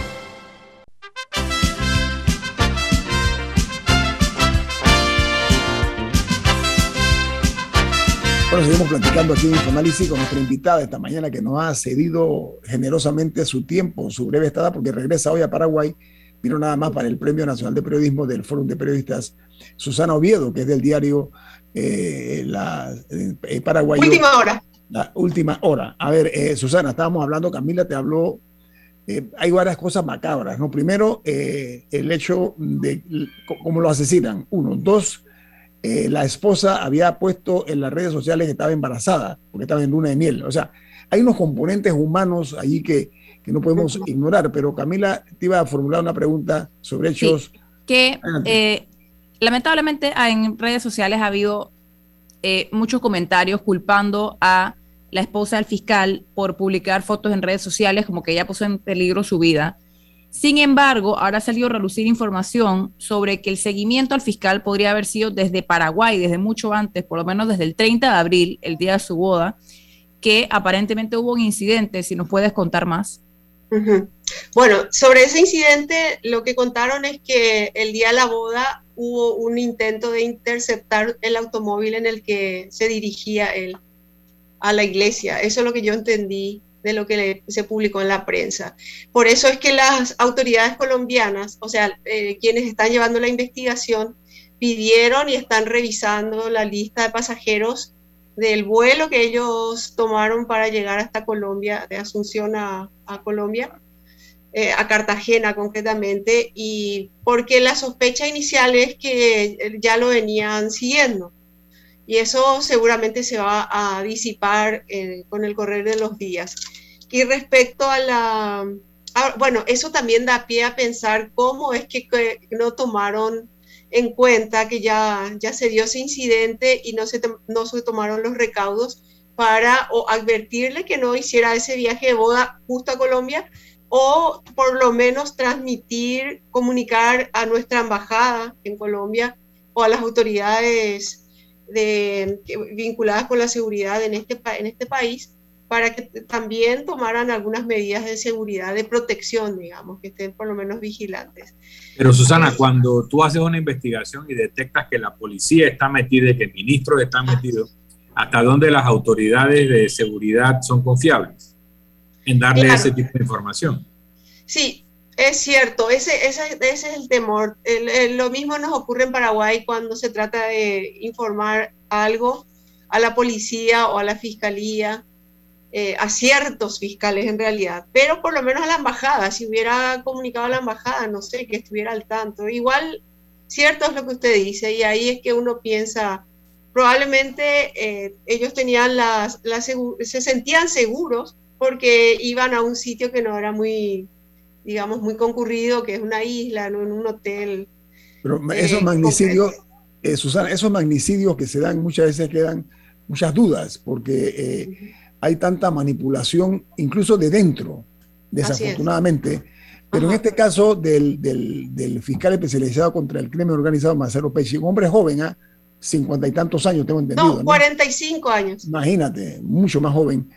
Bueno, seguimos platicando aquí en Infoanálisis con nuestra invitada esta mañana que nos ha cedido generosamente su tiempo, su breve estada, porque regresa hoy a Paraguay. Vino nada más para el Premio Nacional de Periodismo del Fórum de Periodistas Susana Oviedo, que es del diario eh, la, eh, Paraguay. Última hora. La última hora. A ver, eh, Susana, estábamos hablando, Camila te habló, eh, hay varias cosas macabras, ¿no? Primero, eh, el hecho de cómo lo asesinan, uno. Dos, eh, la esposa había puesto en las redes sociales que estaba embarazada, porque estaba en luna de miel. O sea, hay unos componentes humanos allí que, que no podemos ignorar, pero Camila te iba a formular una pregunta sobre hechos. Sí, que eh, lamentablemente en redes sociales ha habido eh, muchos comentarios culpando a la esposa del fiscal por publicar fotos en redes sociales como que ella puso en peligro su vida. Sin embargo, ahora ha salido a relucir información sobre que el seguimiento al fiscal podría haber sido desde Paraguay, desde mucho antes, por lo menos desde el 30 de abril, el día de su boda, que aparentemente hubo un incidente, si nos puedes contar más. Bueno, sobre ese incidente, lo que contaron es que el día de la boda hubo un intento de interceptar el automóvil en el que se dirigía él a la iglesia. Eso es lo que yo entendí de lo que se publicó en la prensa. Por eso es que las autoridades colombianas, o sea, eh, quienes están llevando la investigación, pidieron y están revisando la lista de pasajeros del vuelo que ellos tomaron para llegar hasta Colombia, de Asunción a, Colombia, eh, a Cartagena concretamente, y porque la sospecha inicial es que eh, ya lo venían siguiendo. Y eso seguramente se va a disipar con el correr de los días. Y respecto a la... ah, bueno, eso también da pie a pensar cómo es que, no tomaron en cuenta que ya, ya se dio ese incidente y no se, no se tomaron los recaudos para o advertirle que no hiciera ese viaje de boda justo a Colombia o por lo menos transmitir, comunicar a nuestra embajada en Colombia o a las autoridades de, vinculadas con la seguridad en este, en este país para que también tomaran algunas medidas de seguridad, de protección, digamos, que estén por lo menos vigilantes. Pero Susana, cuando tú haces una investigación y detectas que la policía está metida y que ministros están metidos, ¿hasta dónde las autoridades de seguridad son confiables en darle Claro. ese tipo de información? Sí, es cierto, ese, ese, ese es el temor. El- el- lo mismo nos ocurre en Paraguay cuando se trata de informar algo a la policía o a la fiscalía, eh, a ciertos fiscales en realidad, pero por lo menos a la embajada, si hubiera comunicado a la embajada, no sé, que estuviera al tanto. Igual, cierto es lo que usted dice, y ahí es que uno piensa, probablemente eh, ellos tenían las, las se sentían seguros porque iban a un sitio que no era muy, digamos, muy concurrido, que es una isla, no en un hotel. Pero Eh, esos magnicidios, eh, Susana, esos magnicidios que se dan muchas veces quedan muchas dudas, porque eh, hay tanta manipulación, incluso de dentro, desafortunadamente. Pero en este caso del, del- del fiscal especializado contra el crimen organizado, Marcelo Pecci, un hombre joven, ¿ah? cincuenta y tantos años, tengo entendido. No, ¿no? 45 años. Imagínate, mucho más joven.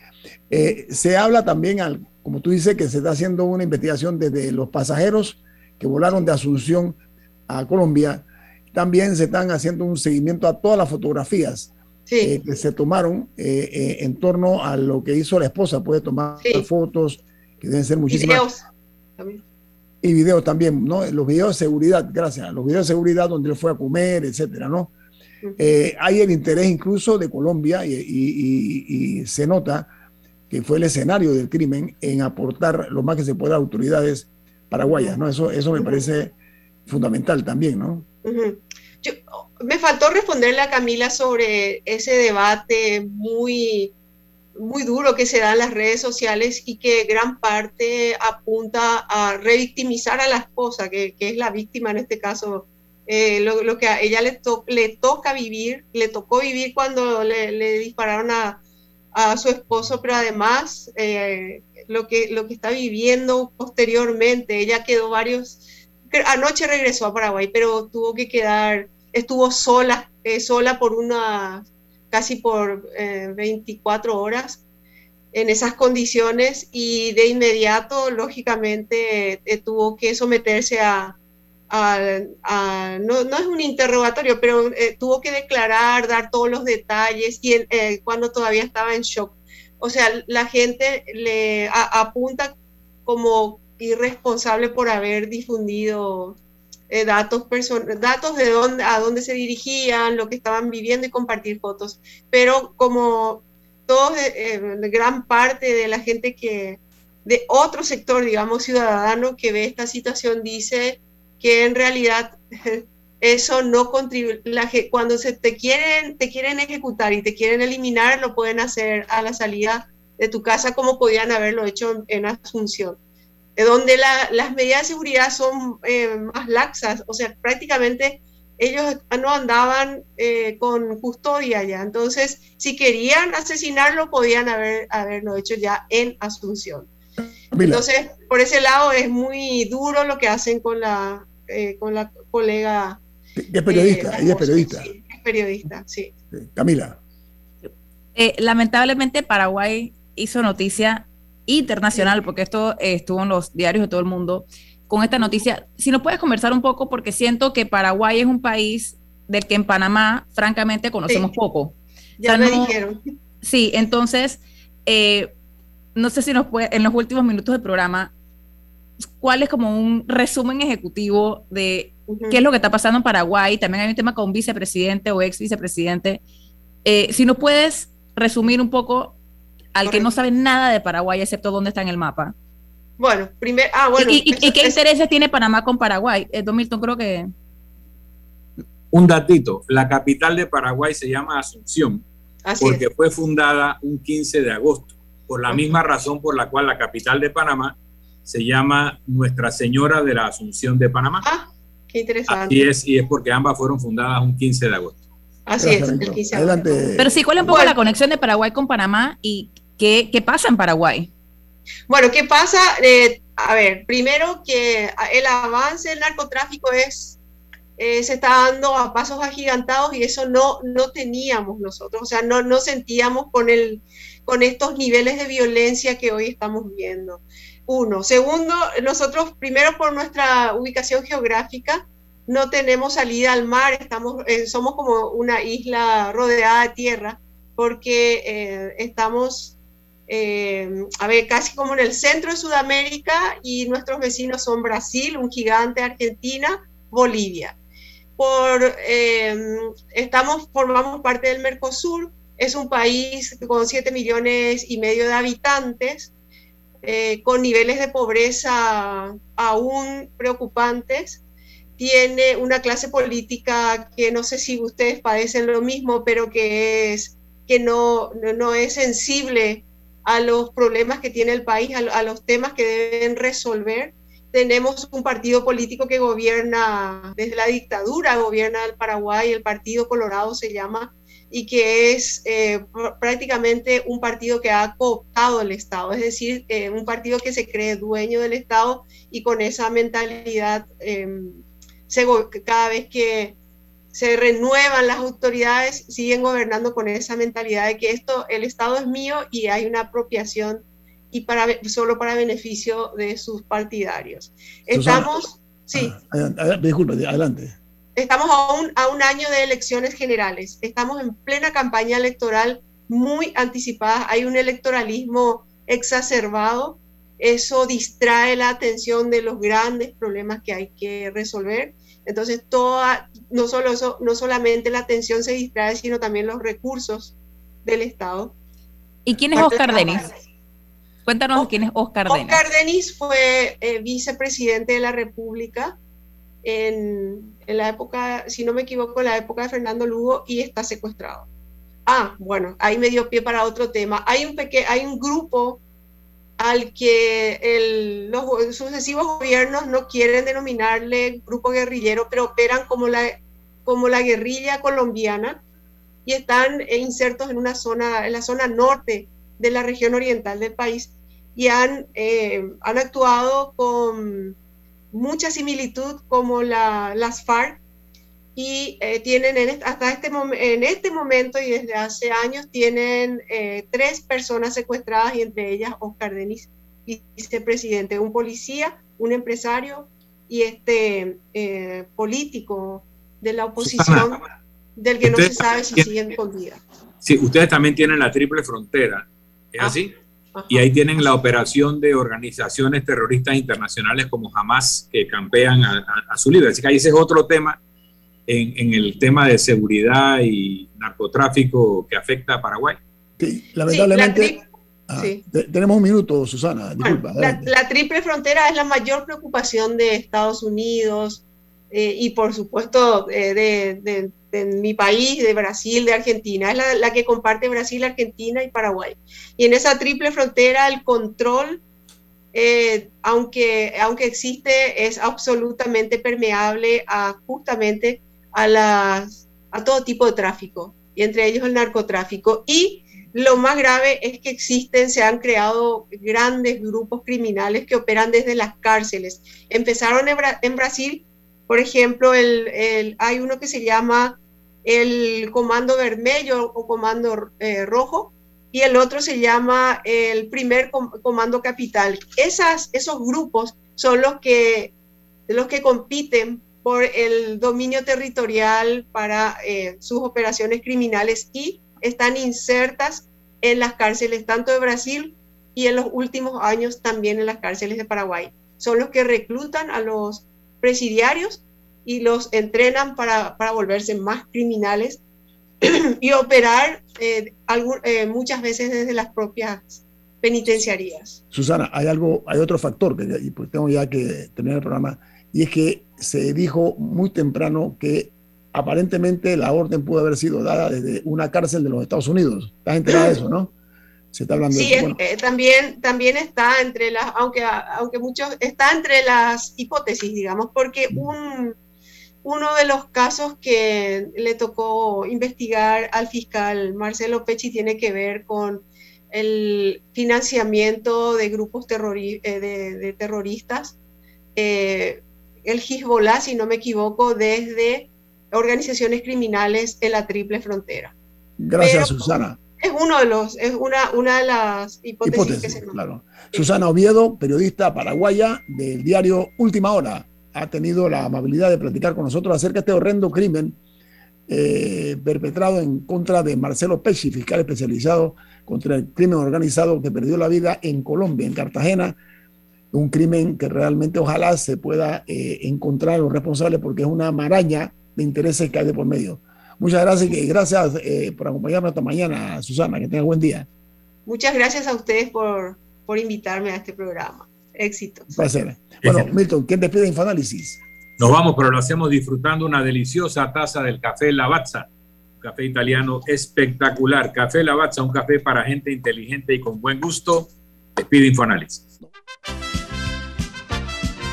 Eh, se habla también, al, como tú dices, que se está haciendo una investigación desde los pasajeros que volaron de Asunción a Colombia. También se están haciendo un seguimiento a todas las fotografías eh, que se tomaron eh, eh, en torno a lo que hizo la esposa. Puede tomar fotos, que deben ser muchísimas. Videos también. Y videos también, ¿no? Los videos de seguridad, gracias. Los videos de seguridad donde él fue a comer, etcétera, ¿no? hay el interés incluso de Colombia y, se nota que fue el escenario del crimen en aportar lo más que se pueda a autoridades paraguayas, ¿no? Eso, eso me parece fundamental también, ¿no? Me faltó responderle a Camila sobre ese debate muy, muy duro que se da en las redes sociales y que gran parte apunta a revictimizar a la esposa, que, es la víctima en este caso. Eh, lo, que a ella le, toca vivir, le tocó vivir cuando le, dispararon a, su esposo, pero además eh, lo, que, lo que está viviendo posteriormente, ella quedó varios, anoche regresó a Paraguay, pero tuvo que quedar estuvo sola, eh, sola por una, casi por 24 eh, horas en esas condiciones y de inmediato, lógicamente, eh, tuvo que someterse a, no, es un interrogatorio, pero tuvo que declarar, dar todos los detalles y cuando todavía estaba en shock. O sea, la gente le apunta como irresponsable por haber difundido eh, datos, datos de dónde, a dónde se dirigían, lo que estaban viviendo y compartir fotos. Pero como todos, eh, gran parte de la gente que, de otro sector, digamos, ciudadano que ve esta situación, dice que en realidad eso no contribuye, cuando se te quieren, te quieren ejecutar y te quieren eliminar, lo pueden hacer a la salida de tu casa como podían haberlo hecho en Asunción donde las medidas de seguridad son eh, más laxas, o sea, prácticamente ellos no andaban eh, con custodia ya, entonces si querían asesinarlo podían haber, haberlo hecho ya en Asunción. Entonces, por ese lado es muy duro lo que hacen con la, eh, con la colega. es periodista, ella es periodista. Sí, es periodista, sí. Camila. lamentablemente Paraguay hizo noticia internacional, porque esto eh, estuvo en los diarios de todo el mundo, con esta noticia. Si nos puedes conversar un poco, porque siento que Paraguay es un país del que en Panamá, francamente, conocemos poco. Ya me dijeron. Sí, entonces, eh, no sé si nos puede, en los últimos minutos del programa, ¿cuál es como un resumen ejecutivo de qué es lo que está pasando en Paraguay? También hay un tema con vicepresidente o ex vicepresidente. Eh, si nos puedes resumir un poco al que no sabe nada de Paraguay excepto dónde está en el mapa. Bueno, primero, ah, bueno. ¿Y, qué intereses tiene Panamá con Paraguay? Eh, Don Milton, creo que... Un datito, la capital de Paraguay se llama Asunción, porque fue fundada un 15 de agosto, por la misma razón por la cual la capital de Panamá se llama Nuestra Señora de la Asunción de Panamá. Ah, qué interesante. Y es, y es porque ambas fueron fundadas un 15 de agosto. Así es, el 15 de agosto. Pero sí, ¿cuál es un poco la conexión de Paraguay con Panamá y ¿Qué, pasa en Paraguay? Bueno, ¿qué pasa? Eh, a ver, primero que el avance del narcotráfico es, eh, se está dando a pasos agigantados y eso no, no teníamos nosotros, o sea, no, no sentíamos con, el, con estos niveles de violencia que hoy estamos viendo. Uno. Segundo, nosotros primero por nuestra ubicación geográfica no tenemos salida al mar, estamos, eh, somos como una isla rodeada de tierra porque estamos eh, a ver, casi como en el centro de Sudamérica y nuestros vecinos son Brasil, un gigante, Argentina, Bolivia. Por, eh, estamos, formamos parte del Mercosur, es un país con 7 millones y medio de habitantes, eh, con niveles de pobreza aún preocupantes, tiene una clase política que no sé si ustedes padecen lo mismo, pero que, es, que no, no es sensible a los problemas que tiene el país, a, los temas que deben resolver. Tenemos un partido político que gobierna desde la dictadura, gobierna el Paraguay, el Partido Colorado se llama, y que es eh, prácticamente un partido que ha cooptado el Estado, es decir, eh, un partido que se cree dueño del Estado y con esa mentalidad, em, cada vez que se renuevan las autoridades, siguen gobernando con esa mentalidad de que esto, el Estado es mío y hay una apropiación y para, solo para beneficio de sus partidarios. Estamos, sí. Ah, disculpe, adelante. estamos a un, a un año de elecciones generales, estamos en plena campaña electoral muy anticipada, hay un electoralismo exacerbado, eso distrae la atención de los grandes problemas que hay que resolver. Entonces, toda, no, solo eso, no solamente la atención se distrae, sino también los recursos del Estado. ¿Y quién es Oscar Denis? Cuéntanos quién es Oscar Denis. Oscar Denis fue eh, vicepresidente de la República en, en, la época, si no me equivoco, en la época de Fernando Lugo y está secuestrado. Ah, bueno, ahí me dio pie para otro tema. Hay un, peque hay un grupo al que el, los sucesivos gobiernos no quieren denominarle grupo guerrillero, pero operan como la, como la guerrilla colombiana y están insertos en una zona, en la zona norte de la región oriental del país y han, eh, han actuado con mucha similitud como la, las FARC y eh, tienen en, hasta este, en este momento y desde hace años tienen eh, tres personas secuestradas y entre ellas Oscar Denis, vicepresidente, un policía, un empresario y este eh, político de la oposición del que no se sabe si siguen con vida. Sí, ustedes también tienen la triple frontera, ¿es ah, así? Y ahí tienen la operación de organizaciones terroristas internacionales como Hamas que campean a, a su líder. Así que ahí ese es otro tema en, el tema de seguridad y narcotráfico que afecta a Paraguay. Sí, lamentablemente. Ah, tenemos un minuto, Susana. Disculpa. la, triple frontera es la mayor preocupación de Estados Unidos eh, y, por supuesto, eh, de, mi país, de Brasil, de Argentina. Es la, que comparte Brasil, Argentina y Paraguay. Y en esa triple frontera, el control eh, aunque, aunque existe, es absolutamente permeable a justamente a, todo tipo de tráfico, y entre ellos el narcotráfico. Y lo más grave es que existen, se han creado grandes grupos criminales que operan desde las cárceles. Empezaron en, Brasil, por ejemplo, el, hay uno que se llama el Comando Vermelho o Comando eh, Rojo, y el otro se llama el primer comando capital. Esos grupos son los que, los que compiten por el dominio territorial para eh, sus operaciones criminales y están insertas en las cárceles tanto de Brasil y en los últimos años también en las cárceles de Paraguay. Son los que reclutan a los presidiarios y los entrenan para, para volverse más criminales y operar eh, eh, muchas veces desde las propias penitenciarías. Susana, hay algo, hay otro factor que y pues tengo ya que tener el programa y es que se dijo muy temprano que aparentemente la orden pudo haber sido dada desde una cárcel de los Estados Unidos. ¿Estás enterada de eso, no? Se está hablando de eso. Eh, también, también está entre las, aunque, aunque muchos, está entre las hipótesis, digamos, porque un, uno de los casos que le tocó investigar al fiscal Marcelo Pecci tiene que ver con el financiamiento de grupos eh, de, terroristas. Eh, el Hezbollah, si no me equivoco, desde organizaciones criminales en la triple frontera. Gracias, Susana. Es uno de los, es una, una de las hipótesis, que se claro. Susana Oviedo, periodista paraguaya del diario Última Hora, ha tenido la amabilidad de platicar con nosotros acerca de este horrendo crimen eh, perpetrado en contra de Marcelo Pesci, fiscal especializado contra el crimen organizado que perdió la vida en Colombia, en Cartagena, un crimen que realmente ojalá se pueda eh, encontrar a los responsables porque es una maraña de intereses que hay de por medio. Muchas gracias y gracias eh, por acompañarnos esta mañana, Susana. Que tenga buen día. Muchas gracias a ustedes por, por invitarme a este programa. Éxito. Un placer. Bueno, Milton, ¿quién despide Infoanálisis? Nos vamos, pero lo hacemos disfrutando una deliciosa taza del café Lavazza, un café italiano espectacular. Café Lavazza, un café para gente inteligente y con buen gusto. Despide Infoanálisis.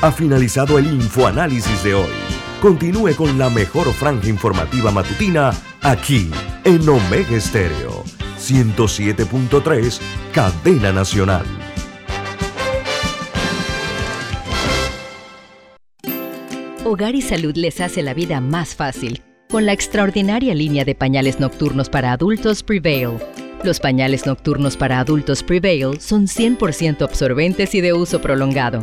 Ha finalizado el infoanálisis de hoy. Continúe con la mejor franja informativa matutina aquí en Omega Estéreo 107.3, Cadena Nacional. Hogar y Salud les hace la vida más fácil con la extraordinaria línea de pañales nocturnos para adultos Prevail. Los pañales nocturnos para adultos Prevail son 100% absorbentes y de uso prolongado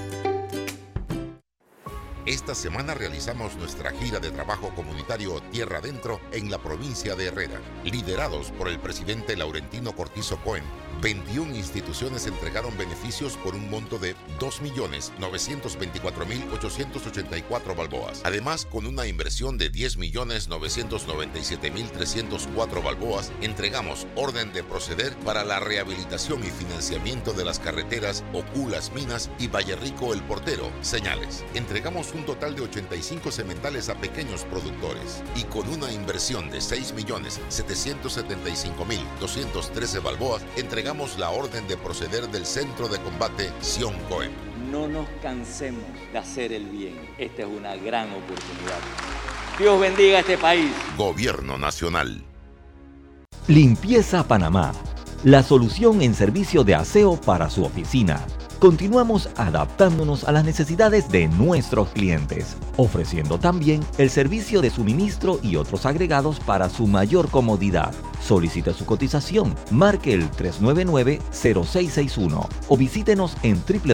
Esta semana realizamos nuestra gira de trabajo comunitario Tierra Adentro en la provincia de Herrera. Liderados por el presidente Laurentino Cortizo Cohen, 21 instituciones entregaron beneficios por un monto de 2.924.884 balboas. Además, con una inversión de 10.997.304 balboas, entregamos orden de proceder para la rehabilitación y financiamiento de las carreteras Oculas Minas y Valle Rico El Portero, señales. Entregamos un total de 85 cementales a pequeños productores y con una inversión de 6.775.213 balboas, entregamos la orden de proceder del Centro de Combate Sion Cohen. No nos cansemos de hacer el bien. Esta es una gran oportunidad. Dios bendiga a este país. Gobierno Nacional. Limpieza Panamá, la solución en servicio de aseo para su oficina. Continuamos adaptándonos a las necesidades de nuestros clientes, ofreciendo también el servicio de suministro y otros agregados para su mayor comodidad. Solicite su cotización, marque el 399-0661 o visítenos en www